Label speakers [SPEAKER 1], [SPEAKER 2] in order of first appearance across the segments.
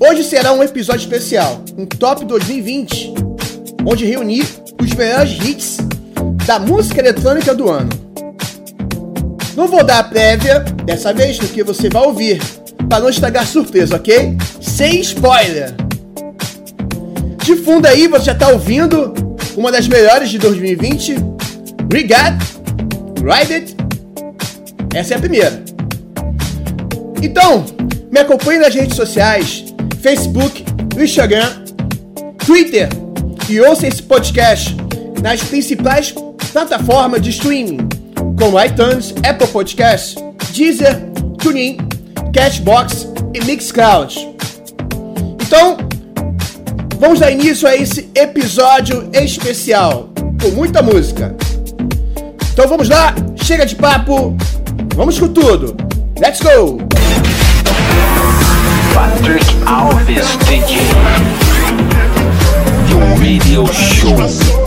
[SPEAKER 1] Hoje será um episódio especial, um Top 2020, onde reuni os melhores hits da música eletrônica do ano. Não vou dar a prévia dessa vez do que você vai ouvir, para não estragar surpresa, ok? Sem spoiler! De fundo aí você já está ouvindo uma das melhores de 2020, Regat, Ride It. Essa é a primeira. Então, me acompanhe nas redes sociais, Facebook, Instagram, Twitter e ouça esse podcast nas principais plataformas de streaming, como iTunes, Apple Podcasts, Deezer, TuneIn, Cashbox e Mixcloud. Então, Vamos dar início a esse episódio especial com muita música. Então vamos lá, chega de papo, vamos com tudo. Let's go!
[SPEAKER 2] Patrick Alves DJ. Your radio show.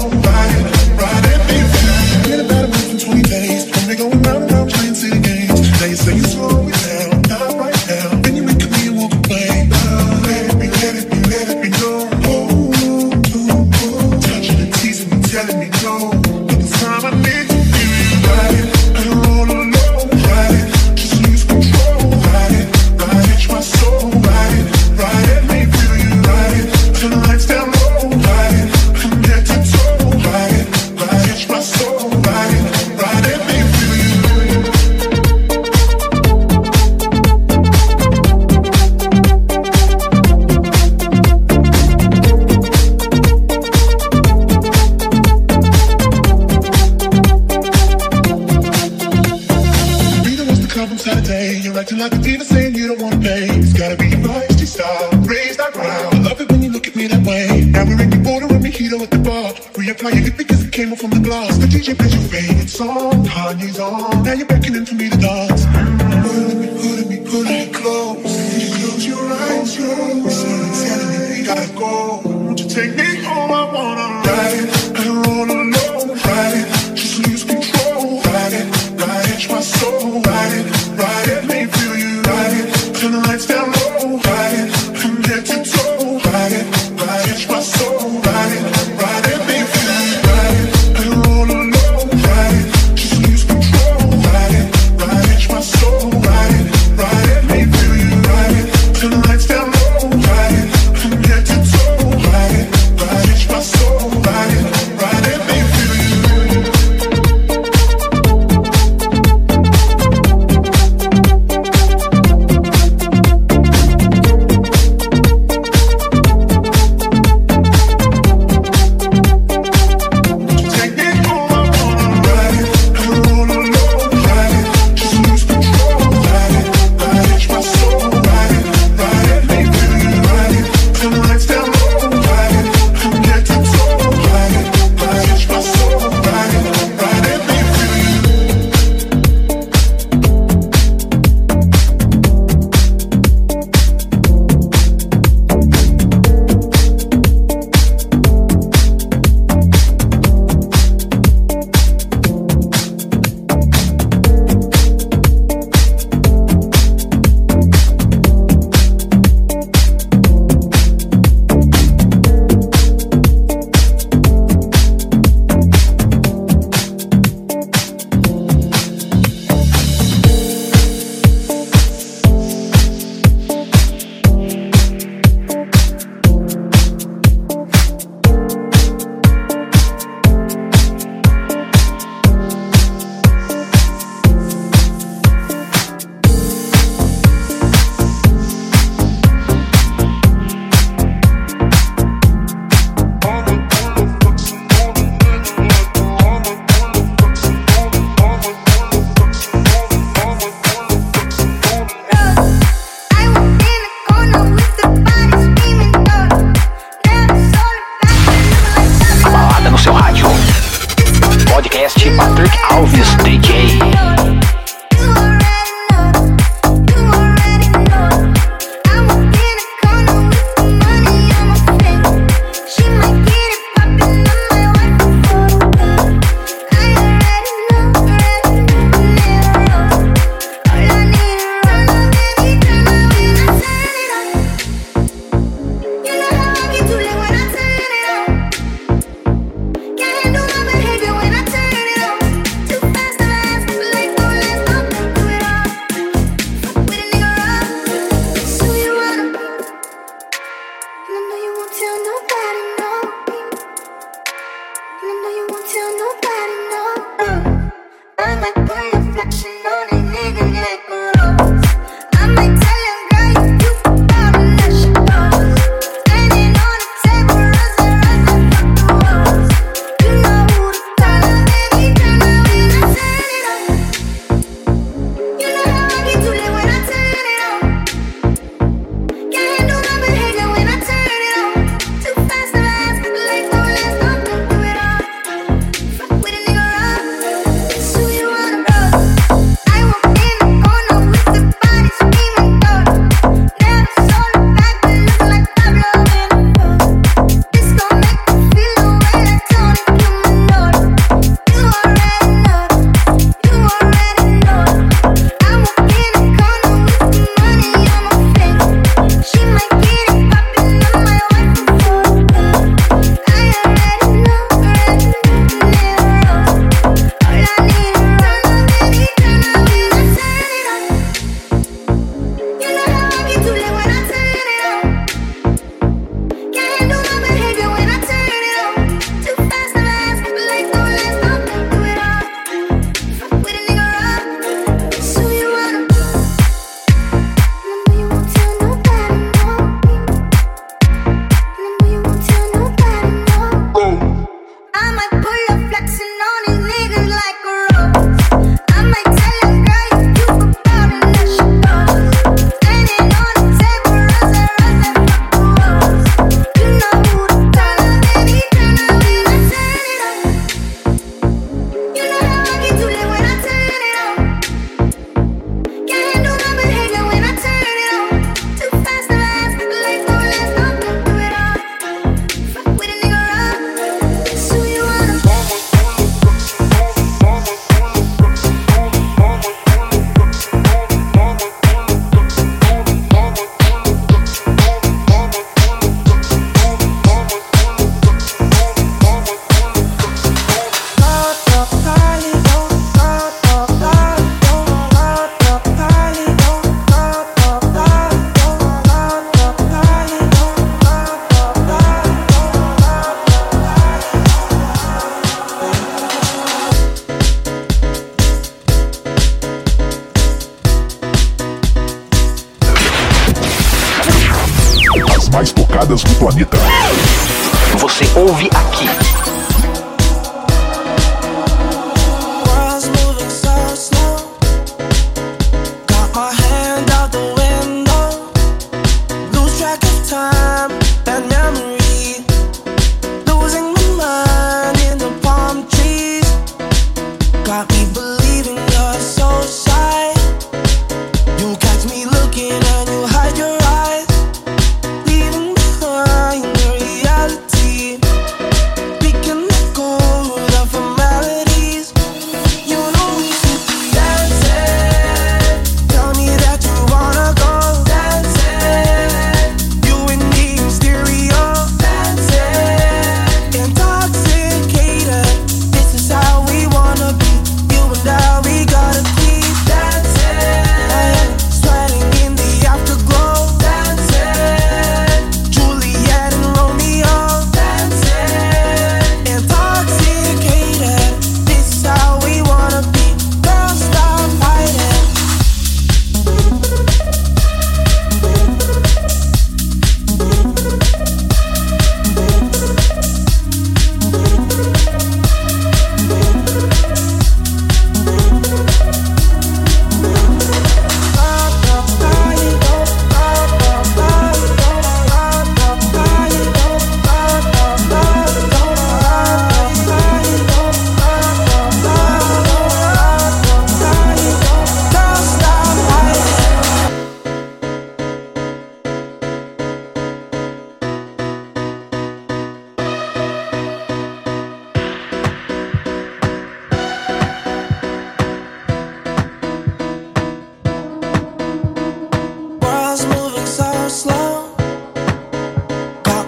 [SPEAKER 3] Alves.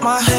[SPEAKER 3] my head.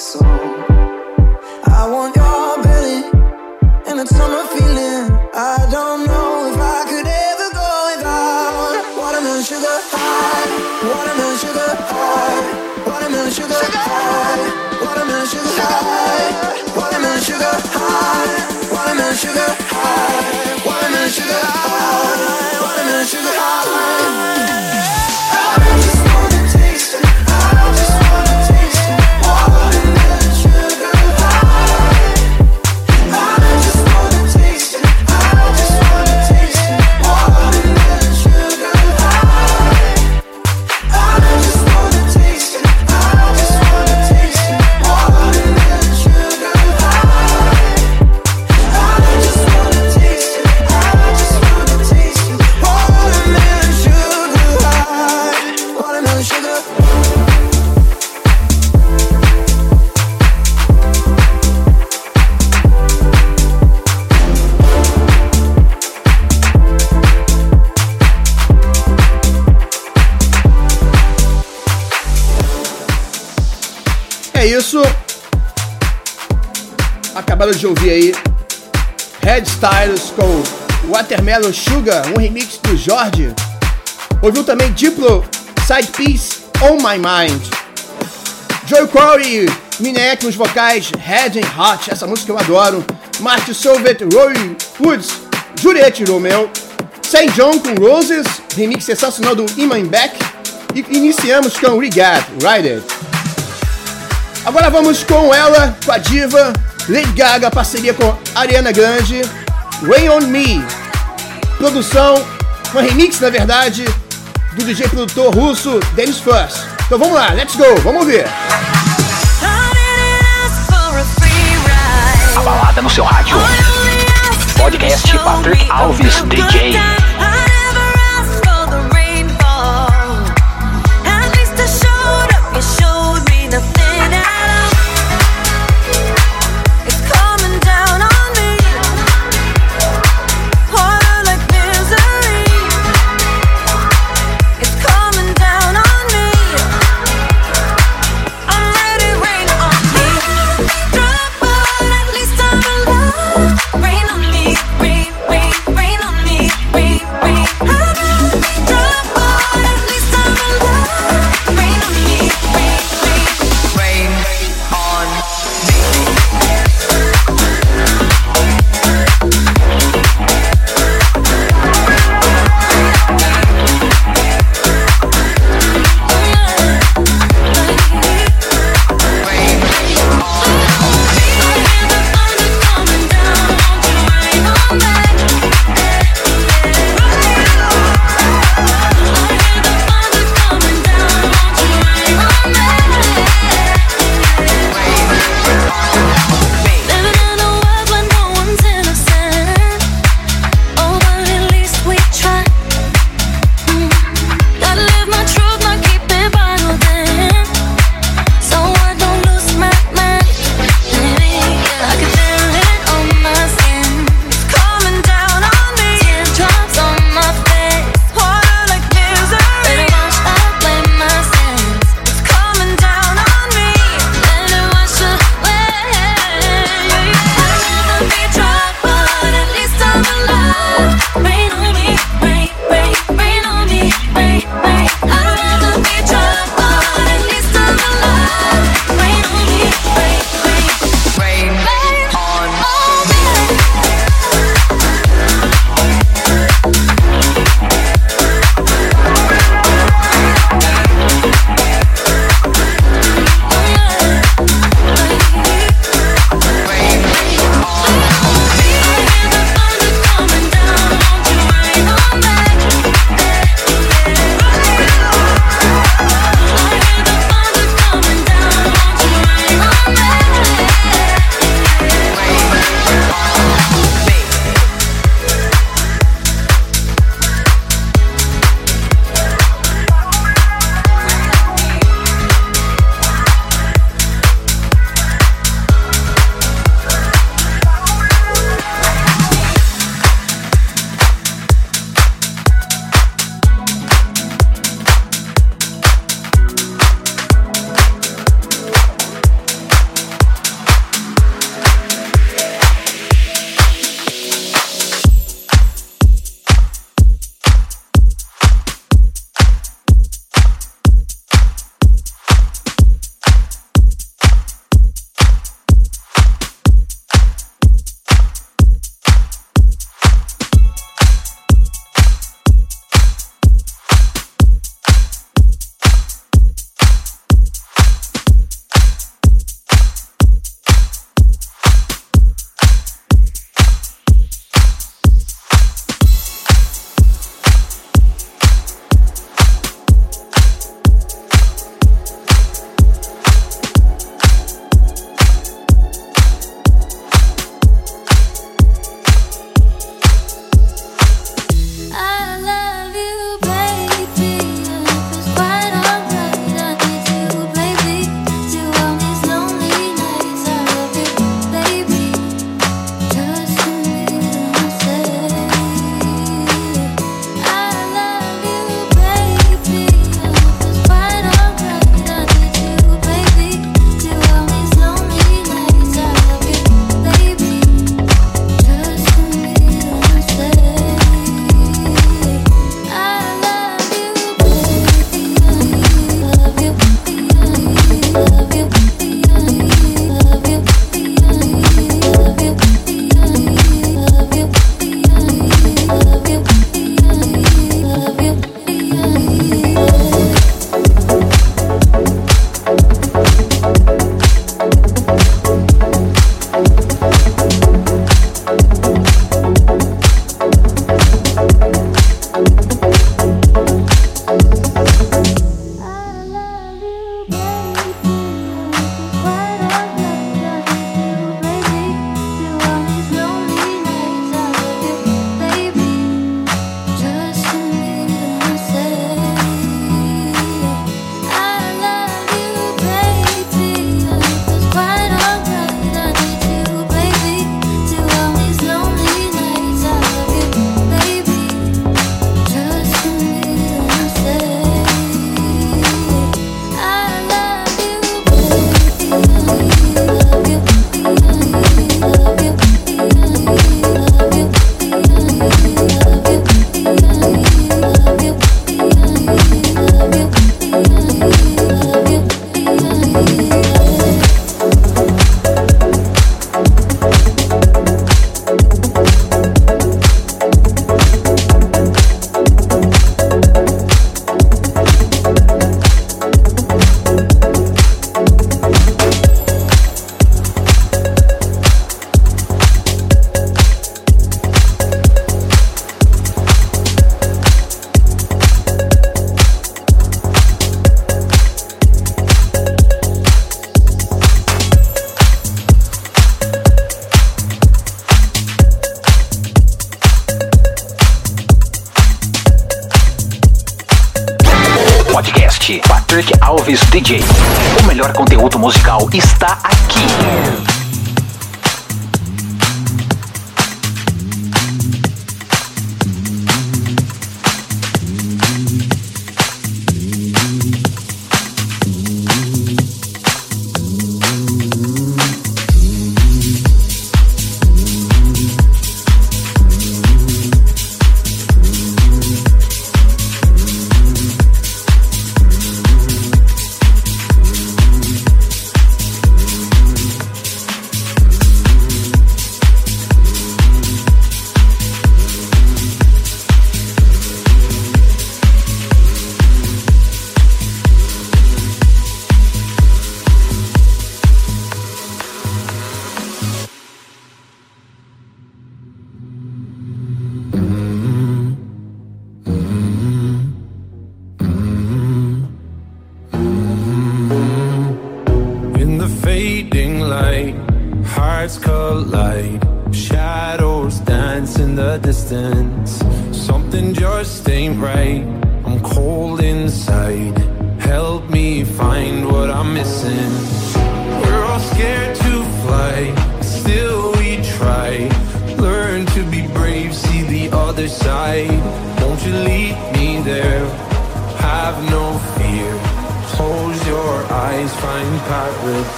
[SPEAKER 4] so. I want your belly, and it's on my feeling. I don't know if I could ever go without watermelon sugar high, watermelon sugar high, watermelon sugar high, watermelon sugar high, watermelon sugar high, watermelon sugar high.
[SPEAKER 1] acabaram de ouvir aí Red Styles com Watermelon Sugar, um remix do Jorge. Ouviu também Diplo, Side Piece, On My Mind. Joe Corey, Minek nos vocais, Red and Hot, essa música eu adoro. Marty Solvet, Roy Woods, Juliette Romeo. Saint John com Roses, remix sensacional do Iman Beck. E iniciamos com Regard, Rider It. Agora vamos com ela, com a diva, Lady Gaga, parceria com Ariana Grande, Rain On Me, produção, um remix, na verdade, do DJ produtor russo Dennis First. Então vamos lá, let's go, vamos ver.
[SPEAKER 5] A balada no seu rádio. Podcast Patrick Alves DJ.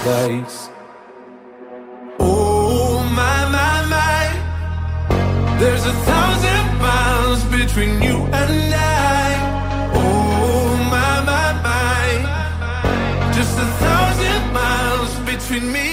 [SPEAKER 6] Paradise. Oh my my my, there's a thousand miles between you and I. Oh my my my, just a thousand miles between me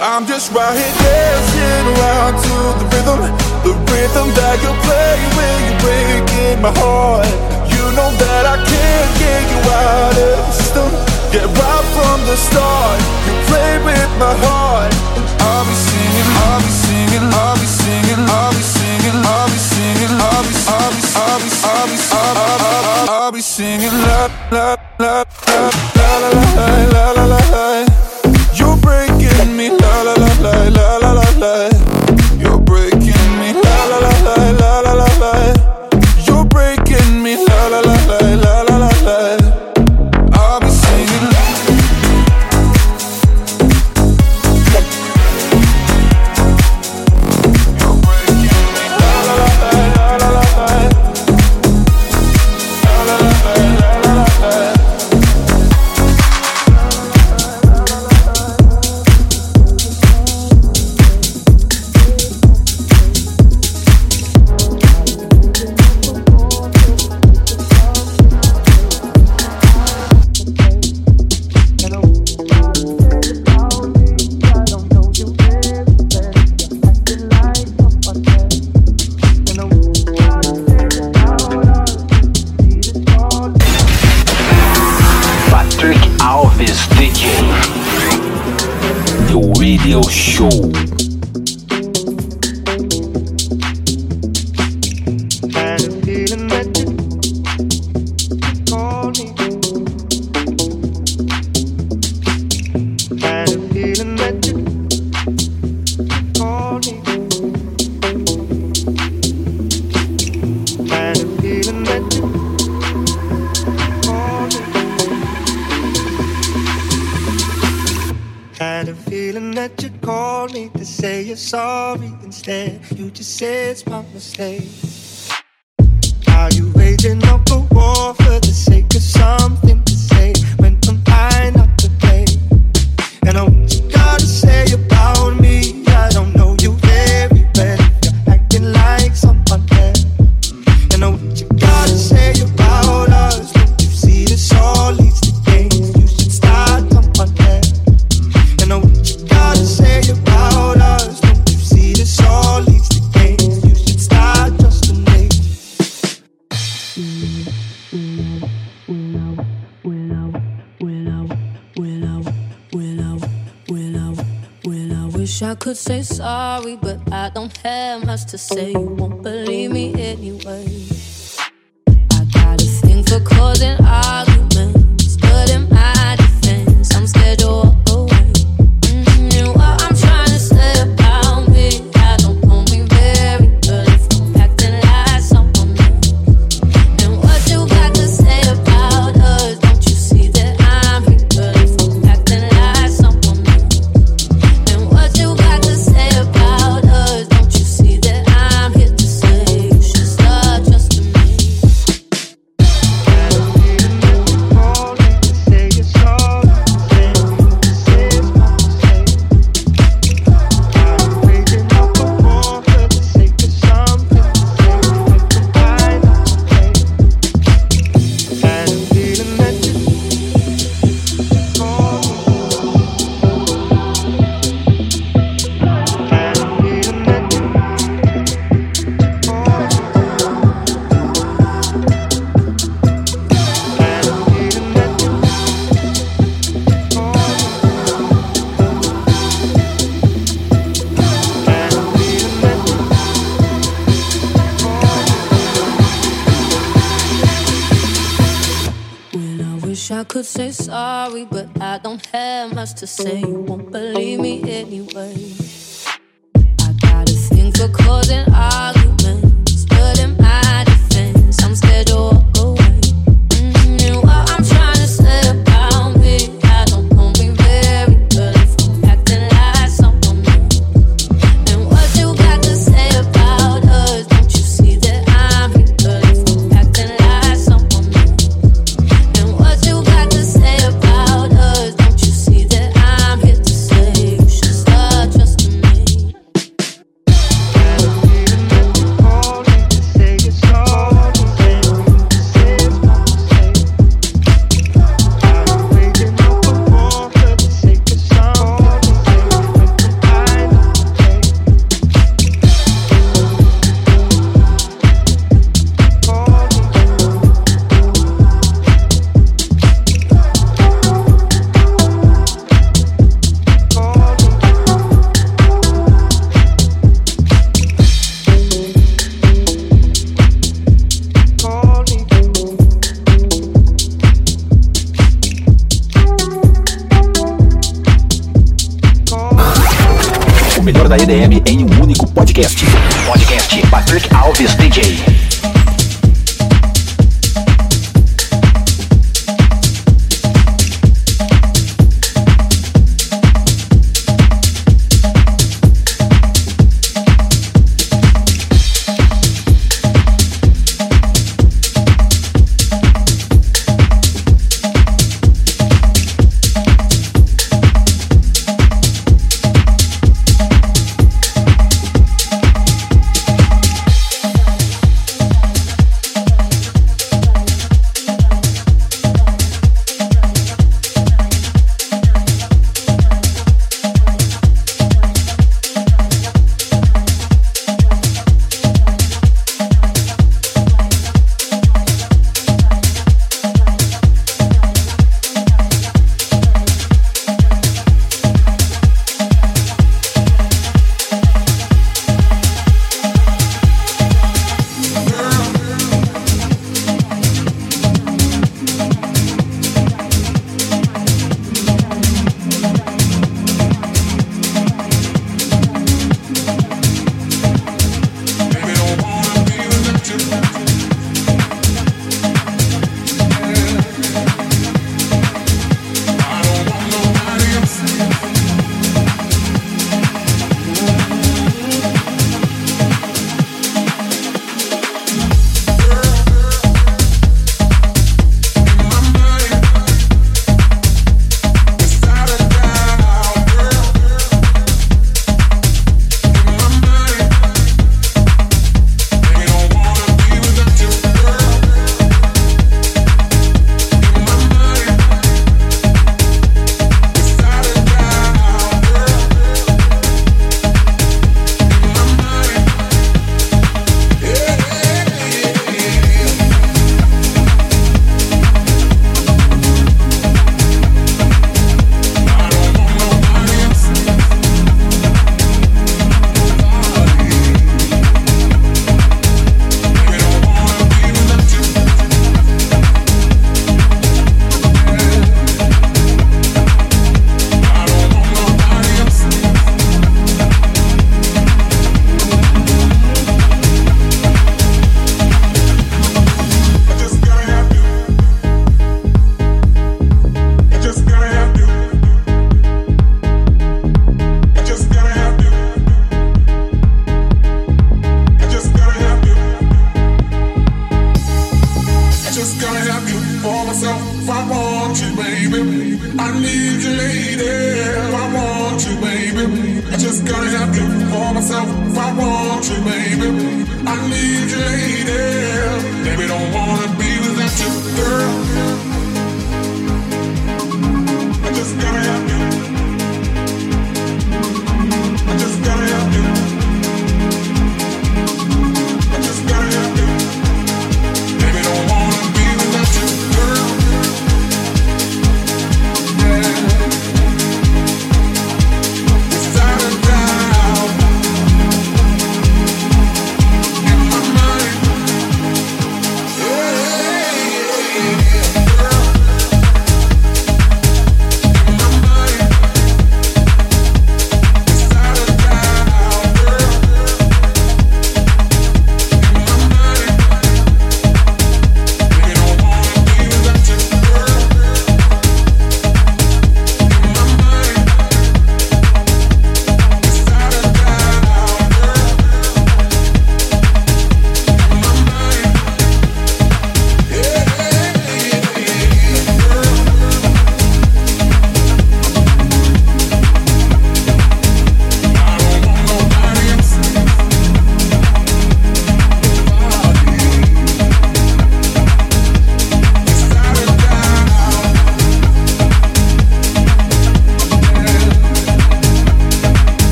[SPEAKER 7] I'm just right here dancing around to the rhythm, the rhythm that you play when you're breaking my heart. You know that I can't get you out of the system. Get right from the start. You play with my heart. I'll be singing, I'll be singing, I'll be singing, I'll be singing, I'll be singing, I'll be, I'll be, I'll be, I'll be, I'll be, I'll be singing, la la la la la la la la la.
[SPEAKER 8] You bring. Radio Show.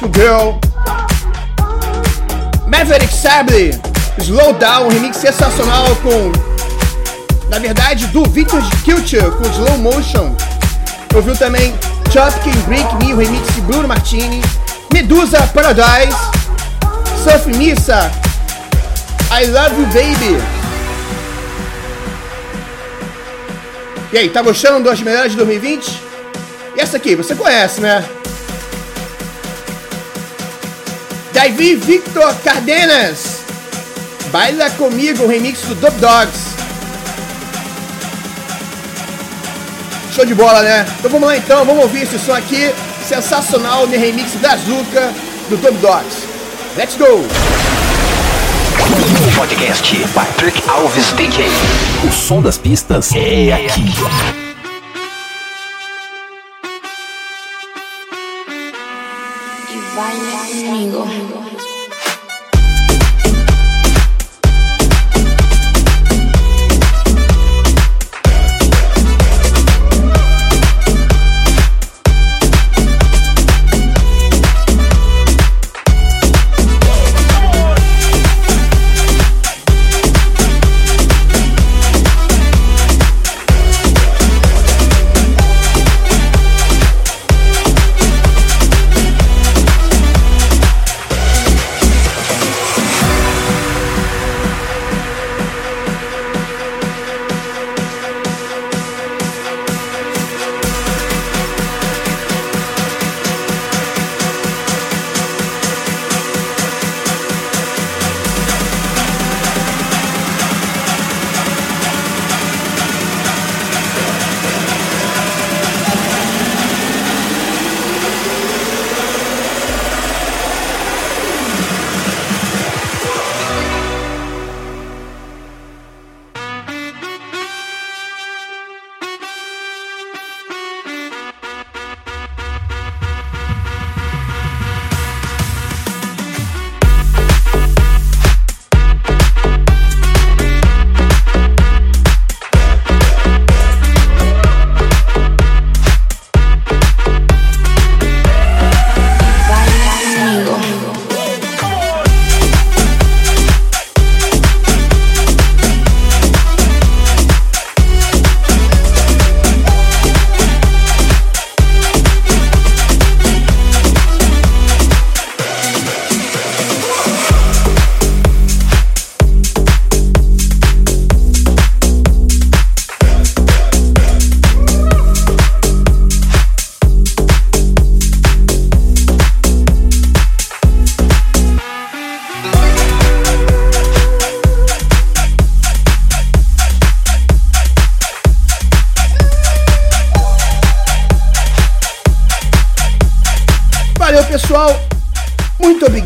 [SPEAKER 9] To
[SPEAKER 1] Girl. Maverick Sable, Slow Down, um remix sensacional com, na verdade, do Victor Culture com Slow Motion. Ouviu também Chop Can Break Me, o remix de Bruno Martini. Medusa Paradise. Surf Missa, I Love You Baby. E aí, tá gostando das melhores de 2020? E essa aqui, você conhece, né? Davi Victor Cardenas. Baila comigo, o remix do Dub Dogs. Show de bola, né? Então vamos lá então, vamos ouvir esse som aqui. Sensacional no remix da Zuka do Dub Dogs. Let's go!
[SPEAKER 2] Podcast Patrick Alves DJ.
[SPEAKER 10] O som das pistas é aqui.
[SPEAKER 11] E vai comigo.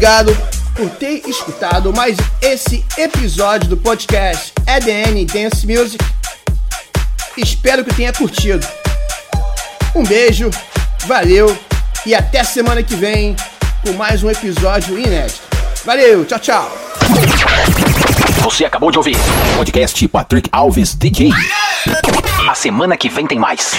[SPEAKER 1] Obrigado por ter escutado mais esse episódio do podcast EDN Dance Music. Espero que tenha curtido. Um beijo, valeu e até semana que vem com mais um episódio inédito. Valeu, tchau, tchau.
[SPEAKER 12] Você acabou de ouvir podcast Patrick Alves DJ. A semana que vem tem mais.